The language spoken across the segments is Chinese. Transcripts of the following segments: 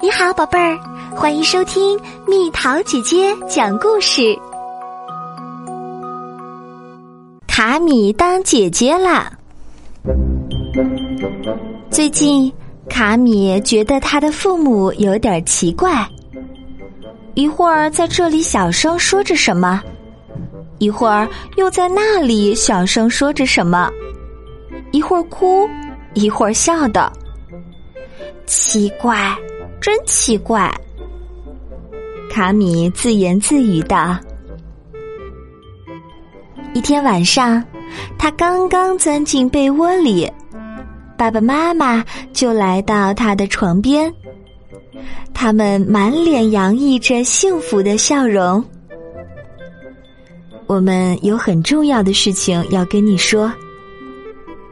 你好，宝贝儿，欢迎收听蜜桃姐姐讲故事。卡米当姐姐啦！最近，卡米觉得他的父母有点奇怪，一会儿在这里小声说着什么，一会儿又在那里小声说着什么，一会儿哭，一会儿笑的，奇怪。真奇怪，卡米自言自语道。一天晚上，他刚刚钻进被窝里，爸爸妈妈就来到他的床边，他们满脸洋溢着幸福的笑容。我们有很重要的事情要跟你说，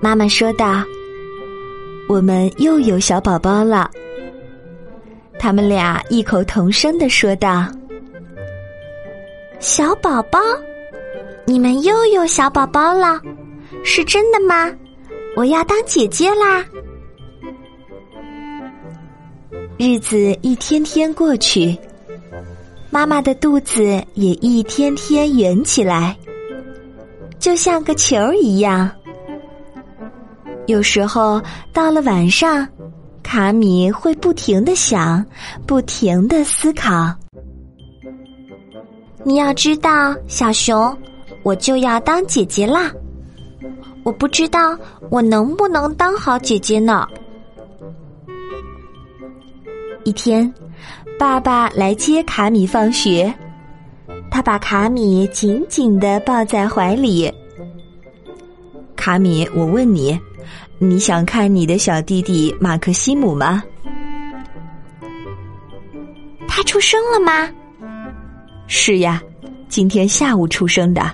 妈妈说道。我们又有小宝宝了。他们俩异口同声的说道：“小宝宝，你们又有小宝宝了，是真的吗？我要当姐姐啦！”日子一天天过去，妈妈的肚子也一天天圆起来，就像个球一样。有时候到了晚上。卡米会不停的想，不停的思考。你要知道，小熊，我就要当姐姐啦。我不知道我能不能当好姐姐呢。一天，爸爸来接卡米放学，他把卡米紧紧的抱在怀里。卡米，我问你。你想看你的小弟弟马克西姆吗？他出生了吗？是呀，今天下午出生的。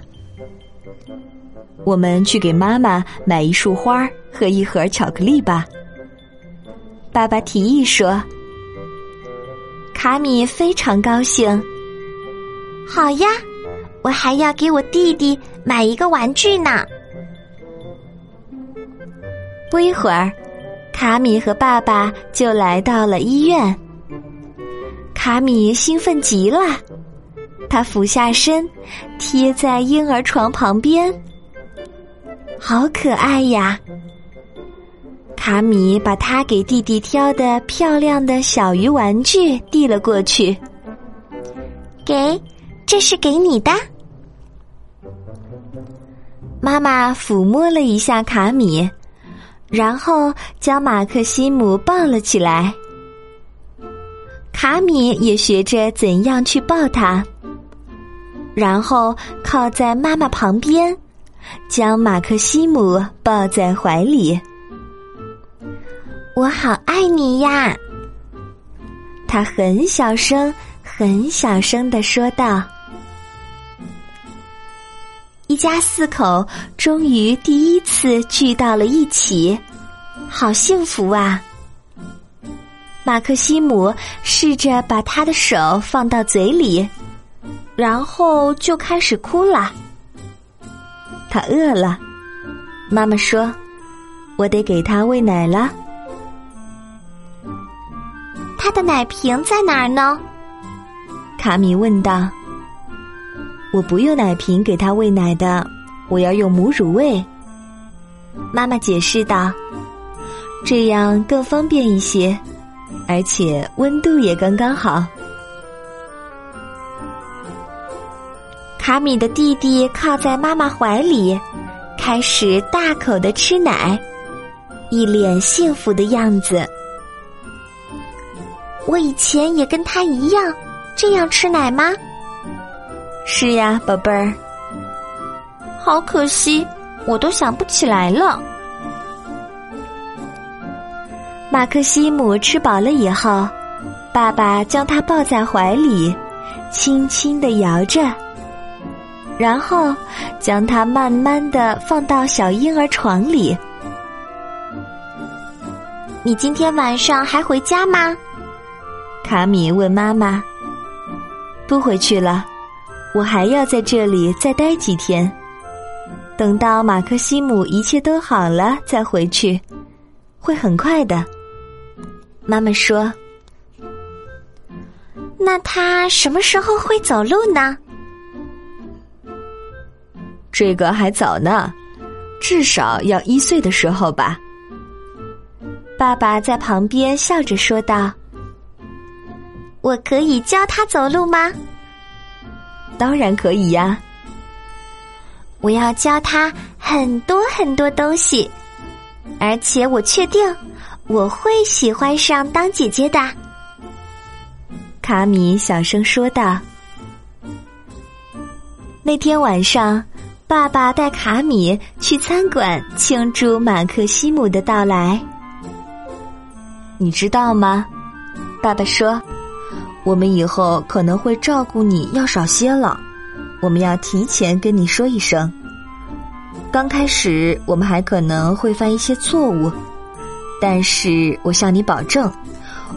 我们去给妈妈买一束花和一盒巧克力吧。爸爸提议说。卡米非常高兴。好呀，我还要给我弟弟买一个玩具呢。不一会儿，卡米和爸爸就来到了医院。卡米兴奋极了，他俯下身，贴在婴儿床旁边，好可爱呀！卡米把他给弟弟挑的漂亮的小鱼玩具递了过去，给，这是给你的。妈妈抚摸了一下卡米。然后将马克西姆抱了起来，卡米也学着怎样去抱他，然后靠在妈妈旁边，将马克西姆抱在怀里。我好爱你呀！他很小声、很小声的说道。一家四口终于第一次聚到了一起，好幸福啊！马克西姆试着把他的手放到嘴里，然后就开始哭了。他饿了，妈妈说：“我得给他喂奶了。”他的奶瓶在哪儿呢？卡米问道。我不用奶瓶给他喂奶的，我要用母乳喂。妈妈解释道：“这样更方便一些，而且温度也刚刚好。”卡米的弟弟靠在妈妈怀里，开始大口的吃奶，一脸幸福的样子。我以前也跟他一样这样吃奶吗？是呀，宝贝儿。好可惜，我都想不起来了。马克西姆吃饱了以后，爸爸将他抱在怀里，轻轻的摇着，然后将他慢慢的放到小婴儿床里。你今天晚上还回家吗？卡米问妈妈。不回去了。我还要在这里再待几天，等到马克西姆一切都好了再回去，会很快的。妈妈说：“那他什么时候会走路呢？这个还早呢，至少要一岁的时候吧。爸爸在旁边笑着说道：“我可以教他走路吗？”“当然可以呀。”“我要教他很多很多东西，而且我确定我会喜欢上当姐姐的。”卡米小声说道。那天晚上。爸爸带卡米去餐馆庆祝马克西姆的到来。你知道吗？爸爸说：“我们以后可能会照顾你要少些了，我们要提前跟你说一声。刚开始我们还可能会犯一些错误，但是我向你保证，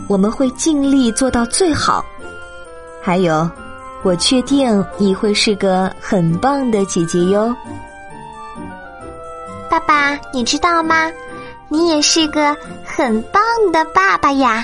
我们会尽力做到最好。还有。”我确定你会是个很棒的姐姐哟，爸爸，你知道吗？你也是个很棒的爸爸呀！